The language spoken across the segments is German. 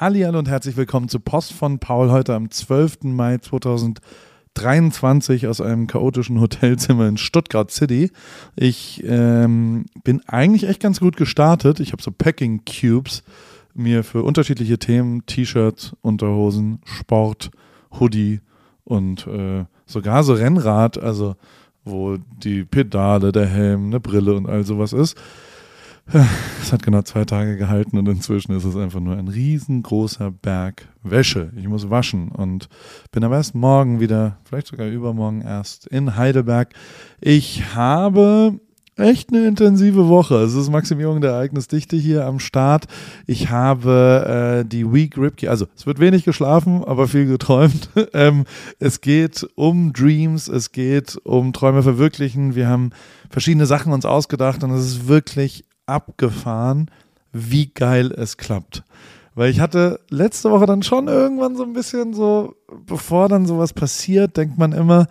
Hallihallo und herzlich willkommen zu Post von Paul heute am 12. Mai 2023 aus einem chaotischen Hotelzimmer in Stuttgart City. Ich ähm, bin eigentlich echt ganz gut gestartet. Ich habe so Packing Cubes mir für unterschiedliche Themen, T-Shirts, Unterhosen, Sport, Hoodie und äh, sogar so Rennrad, also wo die Pedale, der Helm, eine Brille und all sowas ist es hat genau zwei Tage gehalten und inzwischen ist es einfach nur ein riesengroßer Berg Wäsche. Ich muss waschen und bin aber erst morgen wieder, vielleicht sogar übermorgen erst in Heidelberg. Ich habe echt eine intensive Woche. Es ist Maximierung der Ereignisdichte hier am Start. Ich habe äh, die Week Ripkey, also es wird wenig geschlafen, aber viel geträumt. ähm, es geht um Dreams, es geht um Träume verwirklichen. Wir haben verschiedene Sachen uns ausgedacht und es ist wirklich abgefahren, wie geil es klappt. Weil ich hatte letzte Woche dann schon irgendwann so ein bisschen so, bevor dann sowas passiert, denkt man immer,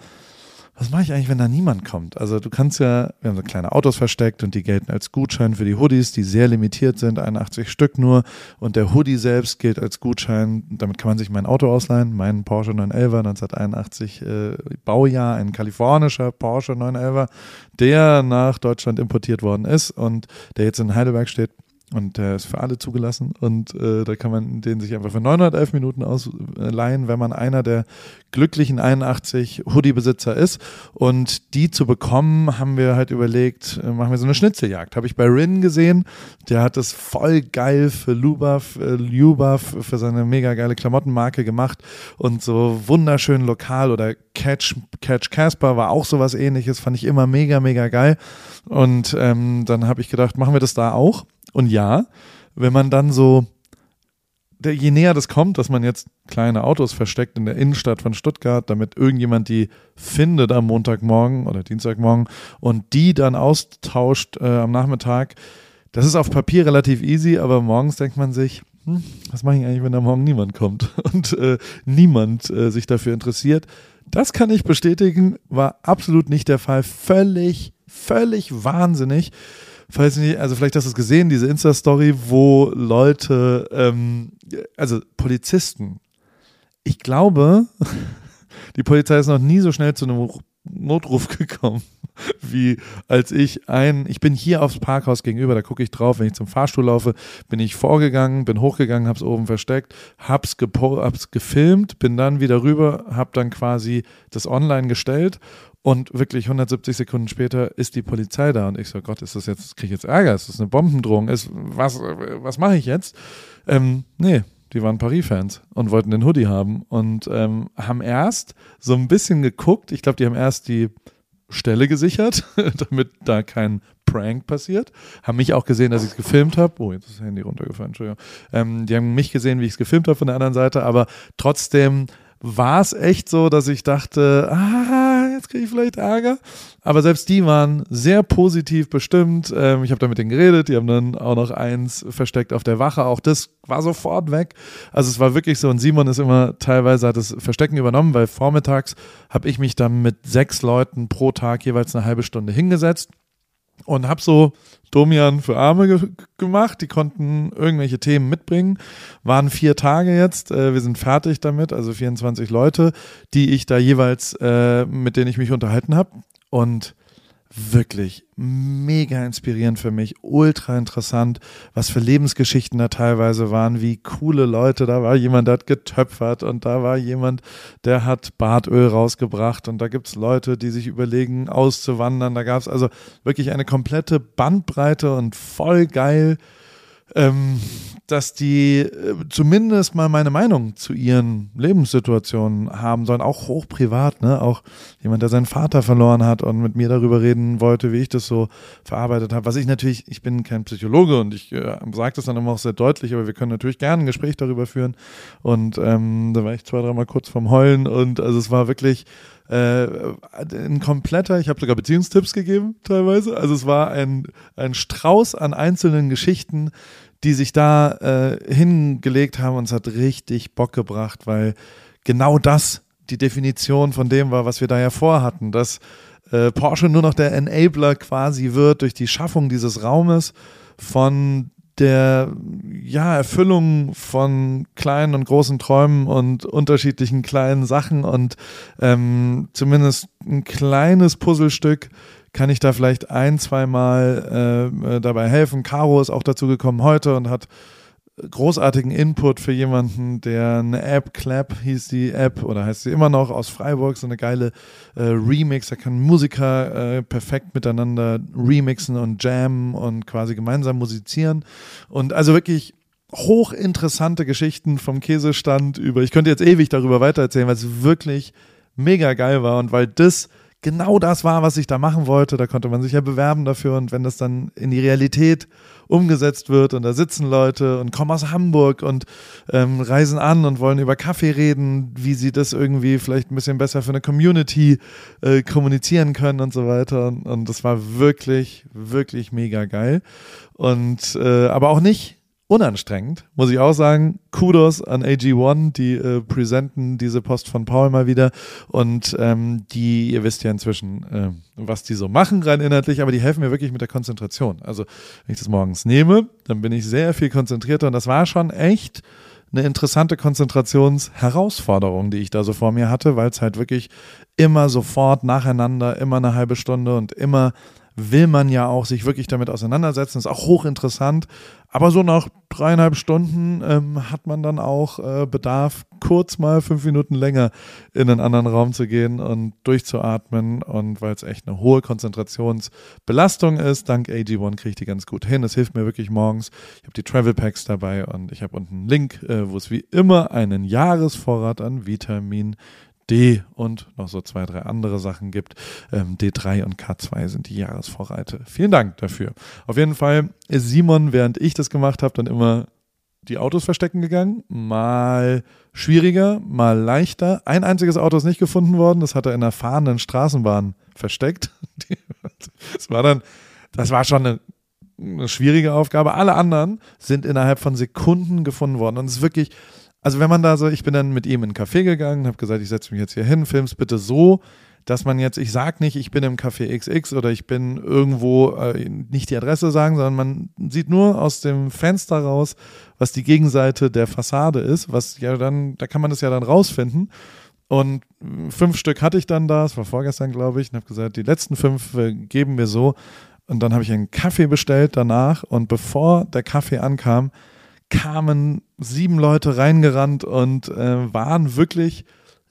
was mache ich eigentlich, wenn da niemand kommt? Also du kannst ja, wir haben so kleine Autos versteckt und die gelten als Gutschein für die Hoodies, die sehr limitiert sind, 81 Stück nur. Und der Hoodie selbst gilt als Gutschein. Damit kann man sich mein Auto ausleihen, meinen Porsche 911 1981 äh, Baujahr, ein kalifornischer Porsche 911, der nach Deutschland importiert worden ist und der jetzt in Heidelberg steht. Und der ist für alle zugelassen und äh, da kann man den sich einfach für 911 Minuten ausleihen, wenn man einer der glücklichen 81 Hoodie-Besitzer ist. Und die zu bekommen, haben wir halt überlegt, äh, machen wir so eine Schnitzeljagd. Habe ich bei Rin gesehen, der hat das voll geil für Lubav, äh, Lubav für seine mega geile Klamottenmarke gemacht und so wunderschön lokal oder Catch, Catch Casper war auch sowas ähnliches, fand ich immer mega, mega geil. Und ähm, dann habe ich gedacht, machen wir das da auch. Und ja, wenn man dann so, der, je näher das kommt, dass man jetzt kleine Autos versteckt in der Innenstadt von Stuttgart, damit irgendjemand die findet am Montagmorgen oder Dienstagmorgen und die dann austauscht äh, am Nachmittag, das ist auf Papier relativ easy, aber morgens denkt man sich, hm, was mache ich eigentlich, wenn da morgen niemand kommt und äh, niemand äh, sich dafür interessiert. Das kann ich bestätigen, war absolut nicht der Fall. Völlig, völlig wahnsinnig weiß nicht, also vielleicht hast du es gesehen, diese Insta-Story, wo Leute, ähm, also Polizisten, ich glaube, die Polizei ist noch nie so schnell zu einem Notruf gekommen, wie als ich ein, ich bin hier aufs Parkhaus gegenüber, da gucke ich drauf, wenn ich zum Fahrstuhl laufe, bin ich vorgegangen, bin hochgegangen, hab's oben versteckt, hab's, hab's gefilmt, bin dann wieder rüber, hab dann quasi das online gestellt und wirklich 170 Sekunden später ist die Polizei da und ich so, Gott, ist das jetzt, kriege ich jetzt Ärger? Ist das eine Bombendrohung? Ist, was, was mache ich jetzt? Ähm, nee, die waren Paris-Fans und wollten den Hoodie haben und ähm, haben erst so ein bisschen geguckt. Ich glaube, die haben erst die Stelle gesichert, damit da kein Prank passiert. Haben mich auch gesehen, dass ich es gefilmt habe. Oh, jetzt ist das Handy runtergefallen, Entschuldigung. Ähm, die haben mich gesehen, wie ich es gefilmt habe von der anderen Seite, aber trotzdem war es echt so, dass ich dachte, ah, jetzt kriege ich vielleicht Ärger. Aber selbst die waren sehr positiv bestimmt. Ähm, ich habe da mit denen geredet, die haben dann auch noch eins versteckt auf der Wache. Auch das war sofort weg. Also es war wirklich so, und Simon ist immer teilweise hat das Verstecken übernommen, weil vormittags habe ich mich dann mit sechs Leuten pro Tag jeweils eine halbe Stunde hingesetzt und habe so Domian für Arme ge gemacht. Die konnten irgendwelche Themen mitbringen. Waren vier Tage jetzt. Äh, wir sind fertig damit, also 24 Leute, die ich da jeweils, äh, mit denen ich mich unterhalten habe. Und wirklich mega inspirierend für mich, ultra interessant, was für Lebensgeschichten da teilweise waren, wie coole Leute, da war jemand, der hat getöpfert und da war jemand, der hat Bartöl rausgebracht und da gibt es Leute, die sich überlegen, auszuwandern, da gab es also wirklich eine komplette Bandbreite und voll geil. Ähm, dass die äh, zumindest mal meine Meinung zu ihren Lebenssituationen haben sollen, auch hochprivat, ne? Auch jemand, der seinen Vater verloren hat und mit mir darüber reden wollte, wie ich das so verarbeitet habe. Was ich natürlich, ich bin kein Psychologe und ich äh, sage das dann immer auch sehr deutlich, aber wir können natürlich gerne ein Gespräch darüber führen. Und ähm, da war ich zwei, dreimal kurz vom Heulen und also es war wirklich äh, ein kompletter, ich habe sogar Beziehungstipps gegeben teilweise. Also es war ein, ein Strauß an einzelnen Geschichten, die sich da äh, hingelegt haben und es hat richtig Bock gebracht, weil genau das die Definition von dem war, was wir da ja vorhatten, dass äh, Porsche nur noch der Enabler quasi wird durch die Schaffung dieses Raumes von der ja, Erfüllung von kleinen und großen Träumen und unterschiedlichen kleinen Sachen und ähm, zumindest ein kleines Puzzlestück kann ich da vielleicht ein, zweimal äh, äh dabei helfen. Caro ist auch dazu gekommen heute und hat großartigen Input für jemanden, der eine App, Clap hieß die App oder heißt sie immer noch, aus Freiburg, so eine geile äh, Remix, da kann Musiker äh, perfekt miteinander remixen und jammen und quasi gemeinsam musizieren. Und also wirklich hochinteressante Geschichten vom Käsestand über, ich könnte jetzt ewig darüber weitererzählen, weil es wirklich mega geil war. Und weil das genau das war, was ich da machen wollte. Da konnte man sich ja bewerben dafür. Und wenn das dann in die Realität umgesetzt wird und da sitzen Leute und kommen aus Hamburg und ähm, reisen an und wollen über Kaffee reden, wie sie das irgendwie vielleicht ein bisschen besser für eine Community äh, kommunizieren können und so weiter. Und, und das war wirklich, wirklich mega geil. Und äh, aber auch nicht unanstrengend, muss ich auch sagen. Kudos an AG1, die äh, präsenten diese Post von Paul mal wieder. Und ähm, die, ihr wisst ja inzwischen, äh, was die so machen rein inhaltlich, aber die helfen mir wirklich mit der Konzentration. Also, wenn ich das morgens nehme, dann bin ich sehr viel konzentrierter und das war schon echt eine interessante Konzentrationsherausforderung, die ich da so vor mir hatte, weil es halt wirklich immer sofort nacheinander, immer eine halbe Stunde und immer will man ja auch sich wirklich damit auseinandersetzen. Ist auch hochinteressant. Aber so nach dreieinhalb Stunden ähm, hat man dann auch äh, Bedarf, kurz mal fünf Minuten länger in einen anderen Raum zu gehen und durchzuatmen. Und weil es echt eine hohe Konzentrationsbelastung ist, dank AG1 kriege ich die ganz gut hin. Es hilft mir wirklich morgens. Ich habe die Travel Packs dabei und ich habe unten einen Link, äh, wo es wie immer einen Jahresvorrat an Vitamin D und noch so zwei, drei andere Sachen gibt. Ähm, D3 und K2 sind die Jahresvorreite. Vielen Dank dafür. Auf jeden Fall ist Simon, während ich das gemacht habe, dann immer die Autos verstecken gegangen. Mal schwieriger, mal leichter. Ein einziges Auto ist nicht gefunden worden. Das hat er in der fahrenden Straßenbahn versteckt. Das war dann, das war schon eine, eine schwierige Aufgabe. Alle anderen sind innerhalb von Sekunden gefunden worden. Und es ist wirklich, also wenn man da so, ich bin dann mit ihm in einen Café gegangen, habe gesagt, ich setze mich jetzt hier hin, film's bitte so, dass man jetzt, ich sag nicht, ich bin im Café XX oder ich bin irgendwo, äh, nicht die Adresse sagen, sondern man sieht nur aus dem Fenster raus, was die Gegenseite der Fassade ist, was ja dann, da kann man das ja dann rausfinden. Und fünf Stück hatte ich dann da, es war vorgestern, glaube ich, und habe gesagt, die letzten fünf äh, geben wir so. Und dann habe ich einen Kaffee bestellt danach und bevor der Kaffee ankam, kamen sieben Leute reingerannt und äh, waren wirklich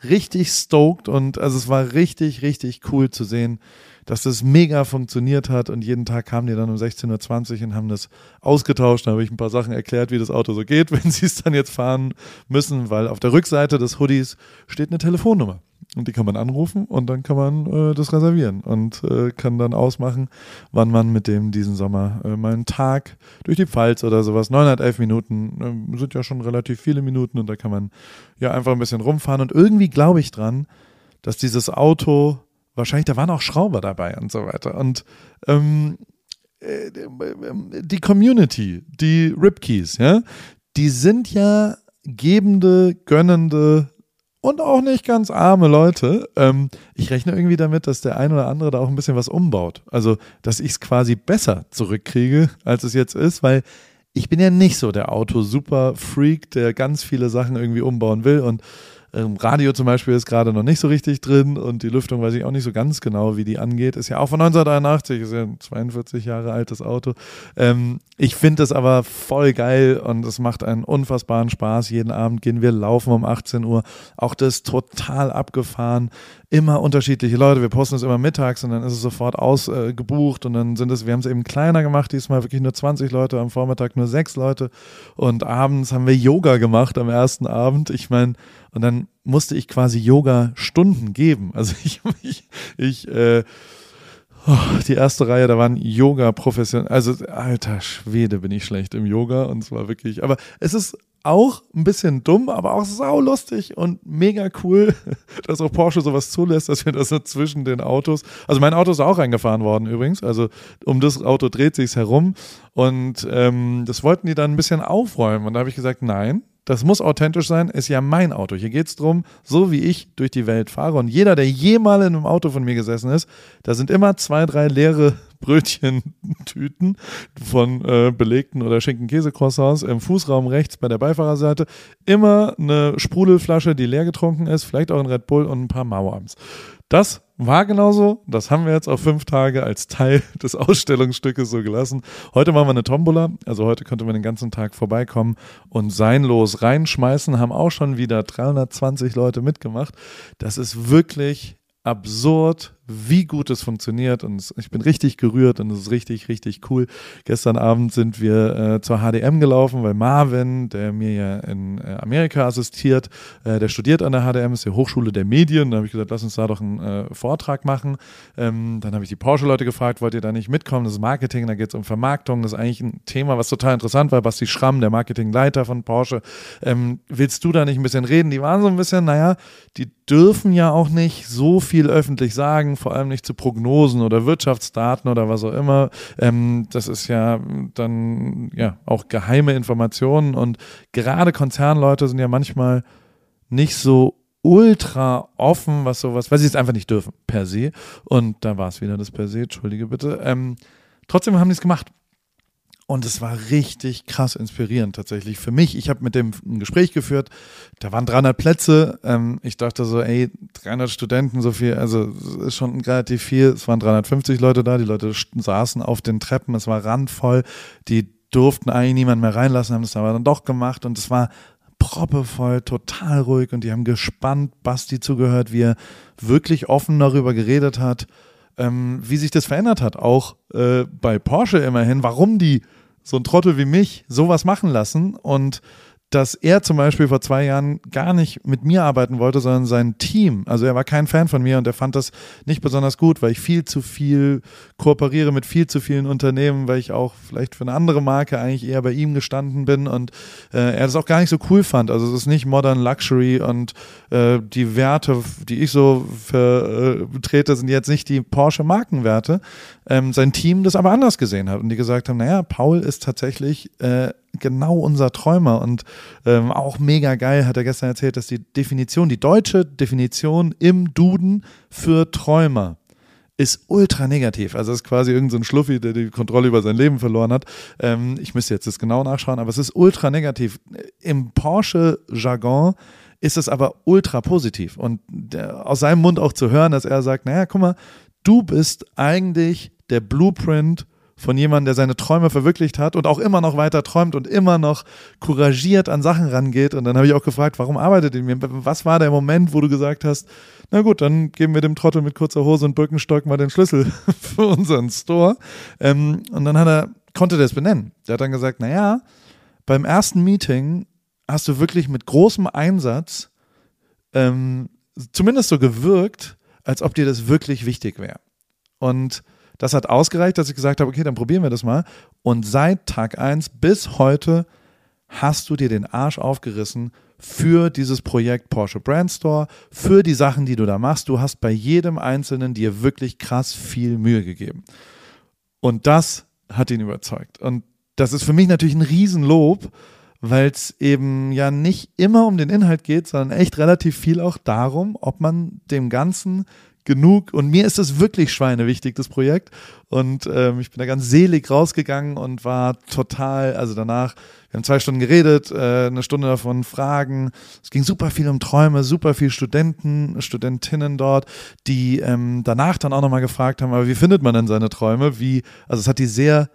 richtig stoked und also es war richtig, richtig cool zu sehen, dass das mega funktioniert hat und jeden Tag kamen die dann um 16.20 Uhr und haben das ausgetauscht. Da habe ich ein paar Sachen erklärt, wie das Auto so geht, wenn sie es dann jetzt fahren müssen, weil auf der Rückseite des Hoodies steht eine Telefonnummer. Und die kann man anrufen und dann kann man äh, das reservieren und äh, kann dann ausmachen, wann man mit dem diesen Sommer äh, mal einen Tag durch die Pfalz oder sowas, 911 Minuten, äh, sind ja schon relativ viele Minuten und da kann man ja einfach ein bisschen rumfahren. Und irgendwie glaube ich dran, dass dieses Auto, wahrscheinlich, da waren auch Schrauber dabei und so weiter. Und ähm, äh, die Community, die Ripkeys, ja, die sind ja gebende, gönnende und auch nicht ganz arme Leute. Ähm, ich rechne irgendwie damit, dass der ein oder andere da auch ein bisschen was umbaut. Also, dass ich es quasi besser zurückkriege, als es jetzt ist, weil ich bin ja nicht so der Auto-Super-Freak, der ganz viele Sachen irgendwie umbauen will und ähm, Radio zum Beispiel ist gerade noch nicht so richtig drin und die Lüftung weiß ich auch nicht so ganz genau, wie die angeht. Ist ja auch von 1983, ist ja ein 42 Jahre altes Auto. Ähm, ich finde es aber voll geil und es macht einen unfassbaren Spaß. Jeden Abend gehen wir laufen um 18 Uhr. Auch das total abgefahren immer unterschiedliche Leute. Wir posten es immer mittags und dann ist es sofort ausgebucht äh, und dann sind es, wir haben es eben kleiner gemacht, diesmal wirklich nur 20 Leute, am Vormittag nur sechs Leute und abends haben wir Yoga gemacht am ersten Abend. Ich meine, und dann musste ich quasi Yoga-Stunden geben. Also ich, ich, ich äh, Oh, die erste Reihe, da waren Yoga professionell. Also, alter Schwede, bin ich schlecht im Yoga. Und zwar wirklich. Aber es ist auch ein bisschen dumm, aber auch saulustig und mega cool, dass auch Porsche sowas zulässt, dass wir das so zwischen den Autos. Also mein Auto ist auch reingefahren worden übrigens. Also um das Auto dreht sich's herum. Und ähm, das wollten die dann ein bisschen aufräumen. Und da habe ich gesagt, nein, das muss authentisch sein, ist ja mein Auto. Hier geht es darum, so wie ich durch die Welt fahre. Und jeder, der jemals in einem Auto von mir gesessen ist, da sind immer zwei, drei leere Brötchentüten von äh, belegten oder Schinken-Käse-Croissants im Fußraum rechts bei der Beifahrerseite. Immer eine Sprudelflasche, die leer getrunken ist, vielleicht auch ein Red Bull und ein paar Mauerms. Das war genauso. Das haben wir jetzt auf fünf Tage als Teil des Ausstellungsstückes so gelassen. Heute machen wir eine Tombola. Also heute könnte man den ganzen Tag vorbeikommen und sein Los reinschmeißen. Haben auch schon wieder 320 Leute mitgemacht. Das ist wirklich absurd, wie gut es funktioniert und ich bin richtig gerührt und es ist richtig, richtig cool. Gestern Abend sind wir äh, zur HDM gelaufen, weil Marvin, der mir ja in äh, Amerika assistiert, äh, der studiert an der HDM, ist die Hochschule der Medien. Da habe ich gesagt, lass uns da doch einen äh, Vortrag machen. Ähm, dann habe ich die Porsche-Leute gefragt, wollt ihr da nicht mitkommen? Das ist Marketing, da geht es um Vermarktung. Das ist eigentlich ein Thema, was total interessant war. Basti Schramm, der Marketingleiter von Porsche. Ähm, willst du da nicht ein bisschen reden? Die waren so ein bisschen, naja, die dürfen ja auch nicht so viel öffentlich sagen vor allem nicht zu Prognosen oder Wirtschaftsdaten oder was auch immer. Ähm, das ist ja dann ja auch geheime Informationen und gerade Konzernleute sind ja manchmal nicht so ultra offen, was sowas, weil sie es einfach nicht dürfen, per se. Und da war es wieder das per se, entschuldige bitte. Ähm, trotzdem haben die es gemacht. Und es war richtig krass inspirierend tatsächlich für mich. Ich habe mit dem ein Gespräch geführt. Da waren 300 Plätze. Ähm, ich dachte so, ey, 300 Studenten, so viel, also ist schon relativ viel. Es waren 350 Leute da. Die Leute saßen auf den Treppen. Es war randvoll. Die durften eigentlich niemand mehr reinlassen, haben das aber dann doch gemacht. Und es war proppevoll, total ruhig. Und die haben gespannt Basti zugehört, wie er wirklich offen darüber geredet hat. Ähm, wie sich das verändert hat, auch äh, bei Porsche immerhin, warum die so ein Trottel wie mich sowas machen lassen und dass er zum Beispiel vor zwei Jahren gar nicht mit mir arbeiten wollte, sondern sein Team. Also er war kein Fan von mir und er fand das nicht besonders gut, weil ich viel zu viel kooperiere mit viel zu vielen Unternehmen, weil ich auch vielleicht für eine andere Marke eigentlich eher bei ihm gestanden bin und äh, er das auch gar nicht so cool fand. Also es ist nicht Modern Luxury und äh, die Werte, die ich so vertrete, äh, sind jetzt nicht die Porsche Markenwerte. Ähm, sein Team das aber anders gesehen hat und die gesagt haben, naja, Paul ist tatsächlich äh, genau unser Träumer und ähm, auch mega geil hat er gestern erzählt, dass die Definition, die deutsche Definition im Duden für Träumer ist ultra negativ. Also es ist quasi irgendein so Schluffi, der die Kontrolle über sein Leben verloren hat. Ähm, ich müsste jetzt das genau nachschauen, aber es ist ultra negativ. Im Porsche-Jargon ist es aber ultra positiv. Und der, aus seinem Mund auch zu hören, dass er sagt, naja, guck mal, du bist eigentlich der Blueprint von jemandem, der seine Träume verwirklicht hat und auch immer noch weiter träumt und immer noch couragiert an Sachen rangeht. Und dann habe ich auch gefragt, warum arbeitet ihr mir? Was war der Moment, wo du gesagt hast, na gut, dann geben wir dem Trottel mit kurzer Hose und Birkenstock mal den Schlüssel für unseren Store. Ähm, und dann hat er, konnte der es benennen. Der hat dann gesagt, na ja, beim ersten Meeting hast du wirklich mit großem Einsatz ähm, zumindest so gewirkt, als ob dir das wirklich wichtig wäre. Und das hat ausgereicht, dass ich gesagt habe, okay, dann probieren wir das mal. Und seit Tag 1 bis heute hast du dir den Arsch aufgerissen für dieses Projekt Porsche Brand Store, für die Sachen, die du da machst. Du hast bei jedem Einzelnen dir wirklich krass viel Mühe gegeben. Und das hat ihn überzeugt. Und das ist für mich natürlich ein Riesenlob, weil es eben ja nicht immer um den Inhalt geht, sondern echt relativ viel auch darum, ob man dem Ganzen genug. Und mir ist es wirklich schweinewichtig, das Projekt. Und ähm, ich bin da ganz selig rausgegangen und war total, also danach, wir haben zwei Stunden geredet, äh, eine Stunde davon Fragen. Es ging super viel um Träume, super viel Studenten, Studentinnen dort, die ähm, danach dann auch nochmal gefragt haben, aber wie findet man denn seine Träume? Wie, also es hat die sehr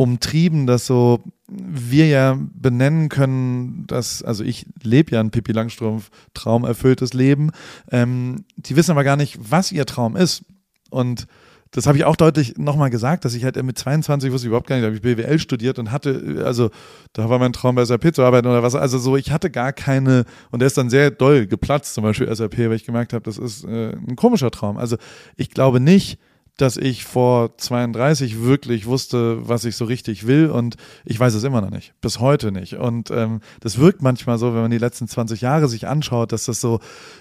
umtrieben, dass so wir ja benennen können, dass, also ich lebe ja ein Pippi Langstrumpf traumerfülltes Leben. Ähm, die wissen aber gar nicht, was ihr Traum ist. Und das habe ich auch deutlich nochmal gesagt, dass ich halt mit 22 wusste ich überhaupt gar nicht, da habe ich BWL studiert und hatte, also da war mein Traum bei SAP zu arbeiten oder was, also so, ich hatte gar keine, und der ist dann sehr doll geplatzt, zum Beispiel SAP, weil ich gemerkt habe, das ist äh, ein komischer Traum. Also ich glaube nicht, dass ich vor 32 wirklich wusste, was ich so richtig will und ich weiß es immer noch nicht, bis heute nicht. Und ähm, das wirkt manchmal so, wenn man die letzten 20 Jahre sich anschaut, dass das so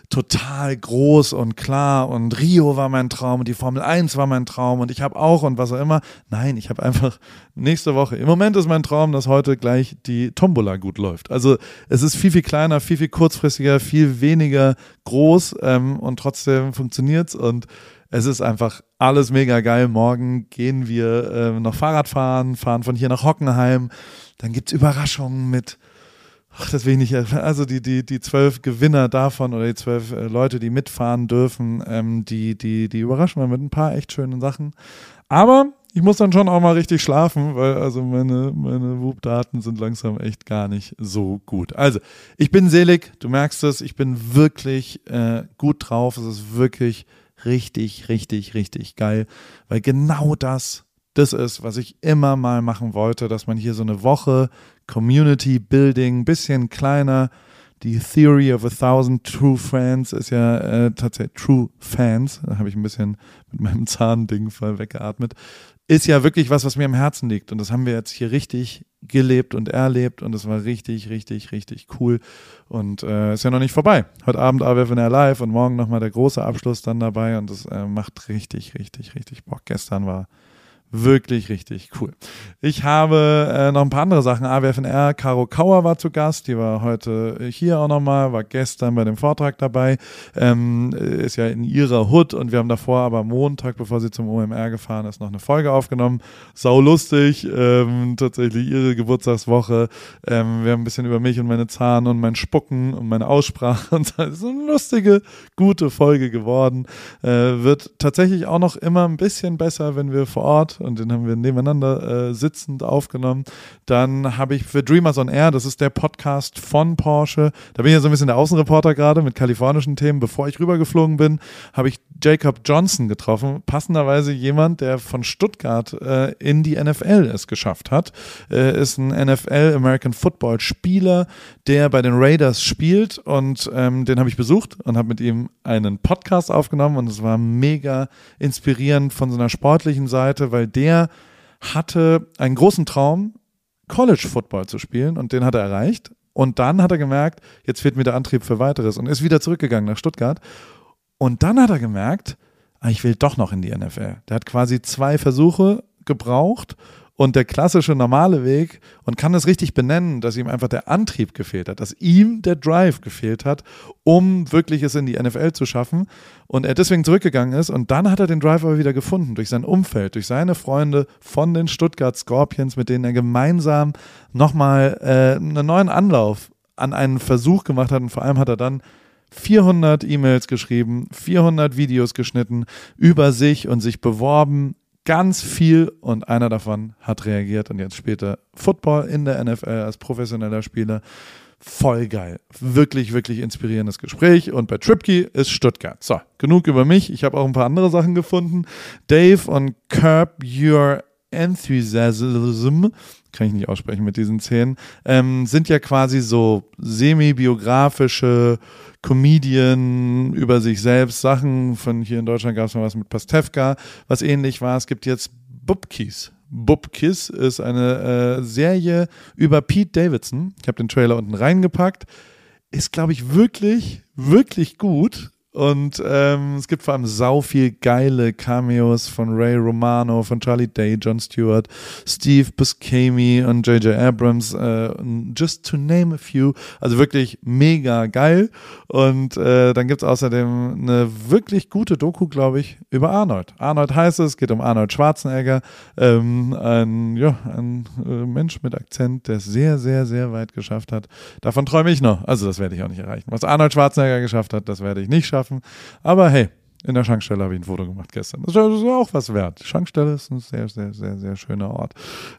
total groß und klar und Rio war mein Traum und die Formel 1 war mein Traum und ich habe auch und was auch immer. Nein, ich habe einfach nächste Woche. Im Moment ist mein Traum, dass heute gleich die Tombola gut läuft. Also es ist viel, viel kleiner, viel, viel kurzfristiger, viel weniger groß ähm, und trotzdem funktioniert's und es ist einfach alles mega geil. Morgen gehen wir äh, noch Fahrrad fahren, fahren von hier nach Hockenheim. Dann gibt's Überraschungen mit, ach, das will ich nicht, also die, die, die zwölf Gewinner davon oder die zwölf äh, Leute, die mitfahren dürfen, ähm, die, die, die überraschen wir mit ein paar echt schönen Sachen. Aber ich muss dann schon auch mal richtig schlafen, weil also meine, meine Whoop-Daten sind langsam echt gar nicht so gut. Also, ich bin selig, du merkst es, ich bin wirklich äh, gut drauf, es ist wirklich richtig, richtig, richtig geil, weil genau das das ist, was ich immer mal machen wollte, dass man hier so eine Woche Community Building, bisschen kleiner, die Theory of a Thousand True Fans ist ja äh, tatsächlich True Fans, da habe ich ein bisschen mit meinem Zahnding voll weggeatmet, ist ja wirklich was, was mir am Herzen liegt und das haben wir jetzt hier richtig gelebt und erlebt und es war richtig, richtig, richtig cool und äh, ist ja noch nicht vorbei. Heute Abend AWFNR live und morgen nochmal der große Abschluss dann dabei und das äh, macht richtig, richtig, richtig Bock. Gestern war Wirklich richtig cool. Ich habe äh, noch ein paar andere Sachen. AWFNR, Caro Kauer war zu Gast, die war heute hier auch nochmal, war gestern bei dem Vortrag dabei, ähm, ist ja in ihrer Hut und wir haben davor aber Montag, bevor sie zum OMR gefahren ist, noch eine Folge aufgenommen. Sau lustig, ähm, tatsächlich ihre Geburtstagswoche. Ähm, wir haben ein bisschen über mich und meine Zahn und mein Spucken und meine Aussprache und so. ist eine lustige, gute Folge geworden. Äh, wird tatsächlich auch noch immer ein bisschen besser, wenn wir vor Ort und den haben wir nebeneinander äh, sitzend aufgenommen. Dann habe ich für Dreamers on Air, das ist der Podcast von Porsche, da bin ich ja so ein bisschen der Außenreporter gerade mit kalifornischen Themen. Bevor ich rübergeflogen bin, habe ich Jacob Johnson getroffen, passenderweise jemand, der von Stuttgart äh, in die NFL es geschafft hat. Äh, ist ein NFL American Football Spieler, der bei den Raiders spielt und ähm, den habe ich besucht und habe mit ihm einen Podcast aufgenommen und es war mega inspirierend von so einer sportlichen Seite, weil der hatte einen großen Traum, College Football zu spielen und den hat er erreicht. Und dann hat er gemerkt, jetzt fehlt mir der Antrieb für weiteres und ist wieder zurückgegangen nach Stuttgart. Und dann hat er gemerkt, ah, ich will doch noch in die NFL. Der hat quasi zwei Versuche gebraucht und der klassische normale Weg und kann es richtig benennen, dass ihm einfach der Antrieb gefehlt hat, dass ihm der Drive gefehlt hat, um wirklich es in die NFL zu schaffen. Und er deswegen zurückgegangen ist und dann hat er den Drive aber wieder gefunden durch sein Umfeld, durch seine Freunde von den Stuttgart Scorpions, mit denen er gemeinsam nochmal äh, einen neuen Anlauf an einen Versuch gemacht hat. Und vor allem hat er dann 400 E-Mails geschrieben, 400 Videos geschnitten über sich und sich beworben ganz viel und einer davon hat reagiert und jetzt später Football in der NFL als professioneller Spieler. Voll geil. Wirklich, wirklich inspirierendes Gespräch. Und bei Tripkey ist Stuttgart. So, genug über mich. Ich habe auch ein paar andere Sachen gefunden. Dave und Curb Your Enthusiasm, kann ich nicht aussprechen mit diesen Zähnen, ähm, sind ja quasi so semi-biografische Comedian über sich selbst Sachen. Von hier in Deutschland gab es mal was mit Pastewka, was ähnlich war. Es gibt jetzt Bubkis. Bubkis ist eine äh, Serie über Pete Davidson. Ich habe den Trailer unten reingepackt. Ist, glaube ich, wirklich, wirklich gut. Und ähm, es gibt vor allem sau viel geile Cameos von Ray Romano, von Charlie Day, John Stewart, Steve Buscemi und J.J. Abrams, äh, just to name a few. Also wirklich mega geil. Und äh, dann gibt's außerdem eine wirklich gute Doku, glaube ich, über Arnold. Arnold heißt es, geht um Arnold Schwarzenegger, ähm, ein, ja, ein äh, Mensch mit Akzent, der es sehr, sehr, sehr weit geschafft hat. Davon träume ich noch. Also das werde ich auch nicht erreichen. Was Arnold Schwarzenegger geschafft hat, das werde ich nicht schaffen schaffen. Aber hey, in der Schankstelle habe ich ein Foto gemacht gestern. Das ist auch was wert. Schankstelle ist ein sehr, sehr, sehr, sehr schöner Ort.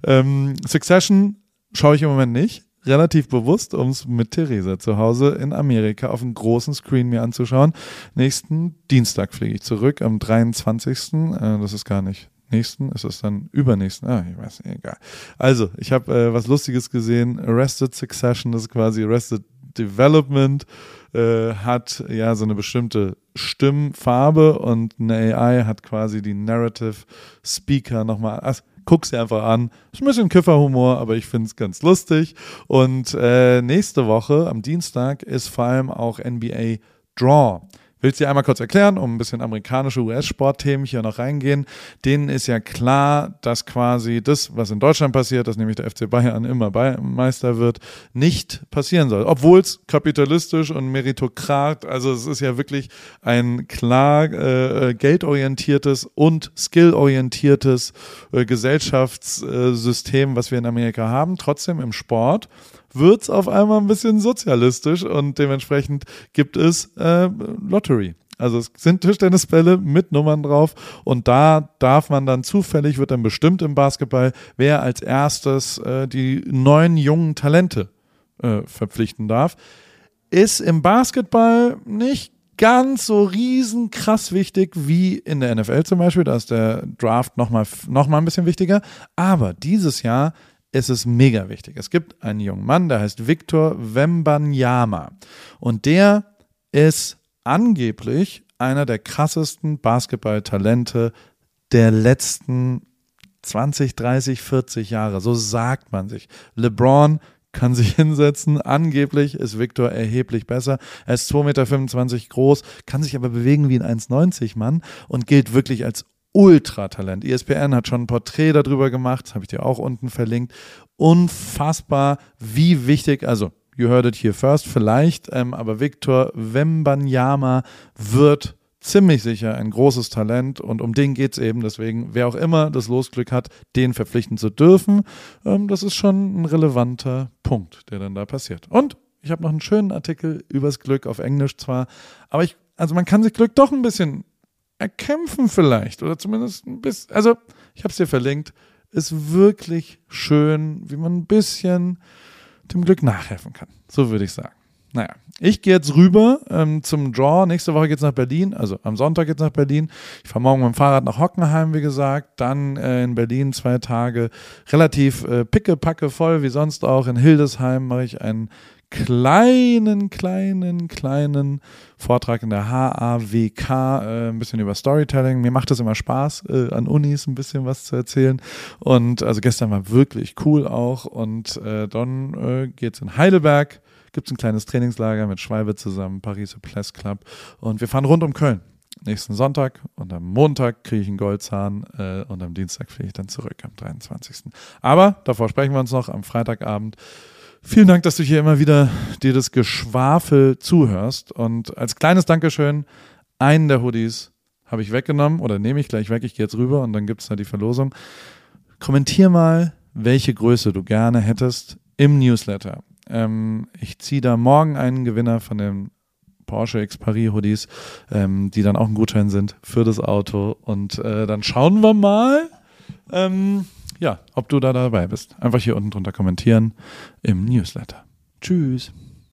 Ähm, Succession schaue ich im Moment nicht. Relativ bewusst, um es mit Theresa zu Hause in Amerika auf einem großen Screen mir anzuschauen. Nächsten Dienstag fliege ich zurück, am 23. Äh, das ist gar nicht nächsten, ist es dann übernächsten? Ah, ich weiß nicht, egal. Also, ich habe äh, was Lustiges gesehen. Arrested Succession, das ist quasi Arrested Development äh, hat ja so eine bestimmte Stimmfarbe und eine AI hat quasi die Narrative Speaker nochmal. Also, guck's dir einfach an. Ist ein bisschen Kifferhumor, aber ich finde es ganz lustig. Und äh, nächste Woche, am Dienstag, ist vor allem auch NBA Draw. Willst du dir einmal kurz erklären, um ein bisschen amerikanische US-Sportthemen hier noch reingehen? Denen ist ja klar, dass quasi das, was in Deutschland passiert, dass nämlich der FC Bayern immer Meister wird, nicht passieren soll. Obwohl es kapitalistisch und meritokrat, also es ist ja wirklich ein klar äh, geldorientiertes und skillorientiertes äh, Gesellschaftssystem, was wir in Amerika haben. Trotzdem im Sport wird es auf einmal ein bisschen sozialistisch und dementsprechend gibt es äh, Lottery. Also es sind Tischtennisbälle mit Nummern drauf und da darf man dann zufällig, wird dann bestimmt im Basketball, wer als erstes äh, die neuen jungen Talente äh, verpflichten darf. Ist im Basketball nicht ganz so riesen krass wichtig wie in der NFL zum Beispiel. Da ist der Draft nochmal noch mal ein bisschen wichtiger. Aber dieses Jahr es ist mega wichtig. Es gibt einen jungen Mann, der heißt Victor Wembanyama. Und der ist angeblich einer der krassesten Basketballtalente der letzten 20, 30, 40 Jahre. So sagt man sich. LeBron kann sich hinsetzen. Angeblich ist Victor erheblich besser. Er ist 2,25 Meter groß, kann sich aber bewegen wie ein 1,90 Mann und gilt wirklich als Ultratalent. ESPN hat schon ein Porträt darüber gemacht, habe ich dir auch unten verlinkt. Unfassbar, wie wichtig, also you heard it here first, vielleicht, ähm, aber Victor Wembanyama wird ziemlich sicher ein großes Talent und um den geht es eben. Deswegen, wer auch immer das Losglück hat, den verpflichten zu dürfen, ähm, das ist schon ein relevanter Punkt, der dann da passiert. Und ich habe noch einen schönen Artikel übers Glück auf Englisch zwar, aber ich, also man kann sich Glück doch ein bisschen erkämpfen vielleicht oder zumindest ein bisschen, also ich habe es dir verlinkt, ist wirklich schön, wie man ein bisschen dem Glück nachhelfen kann. So würde ich sagen. Naja, ich gehe jetzt rüber ähm, zum Draw. Nächste Woche geht es nach Berlin, also am Sonntag geht es nach Berlin. Ich fahre morgen mit dem Fahrrad nach Hockenheim, wie gesagt. Dann äh, in Berlin zwei Tage relativ äh, pickepacke voll, wie sonst auch. In Hildesheim mache ich einen kleinen, kleinen, kleinen Vortrag in der HAWK, äh, ein bisschen über Storytelling. Mir macht es immer Spaß, äh, an Unis ein bisschen was zu erzählen. Und also gestern war wirklich cool auch. Und äh, dann äh, geht es in Heidelberg, gibt es ein kleines Trainingslager mit Schwalbe zusammen, Paris Place Club. Und wir fahren rund um Köln. Nächsten Sonntag und am Montag kriege ich einen Goldzahn äh, und am Dienstag fliege ich dann zurück am 23. Aber davor sprechen wir uns noch am Freitagabend Vielen Dank, dass du hier immer wieder dir das Geschwafel zuhörst. Und als kleines Dankeschön, einen der Hoodies habe ich weggenommen oder nehme ich gleich weg. Ich gehe jetzt rüber und dann gibt es da die Verlosung. Kommentier mal, welche Größe du gerne hättest im Newsletter. Ähm, ich ziehe da morgen einen Gewinner von den Porsche X Paris Hoodies, ähm, die dann auch ein Gutschein sind für das Auto. Und äh, dann schauen wir mal. Ähm, ja, ob du da dabei bist. Einfach hier unten drunter kommentieren im Newsletter. Tschüss.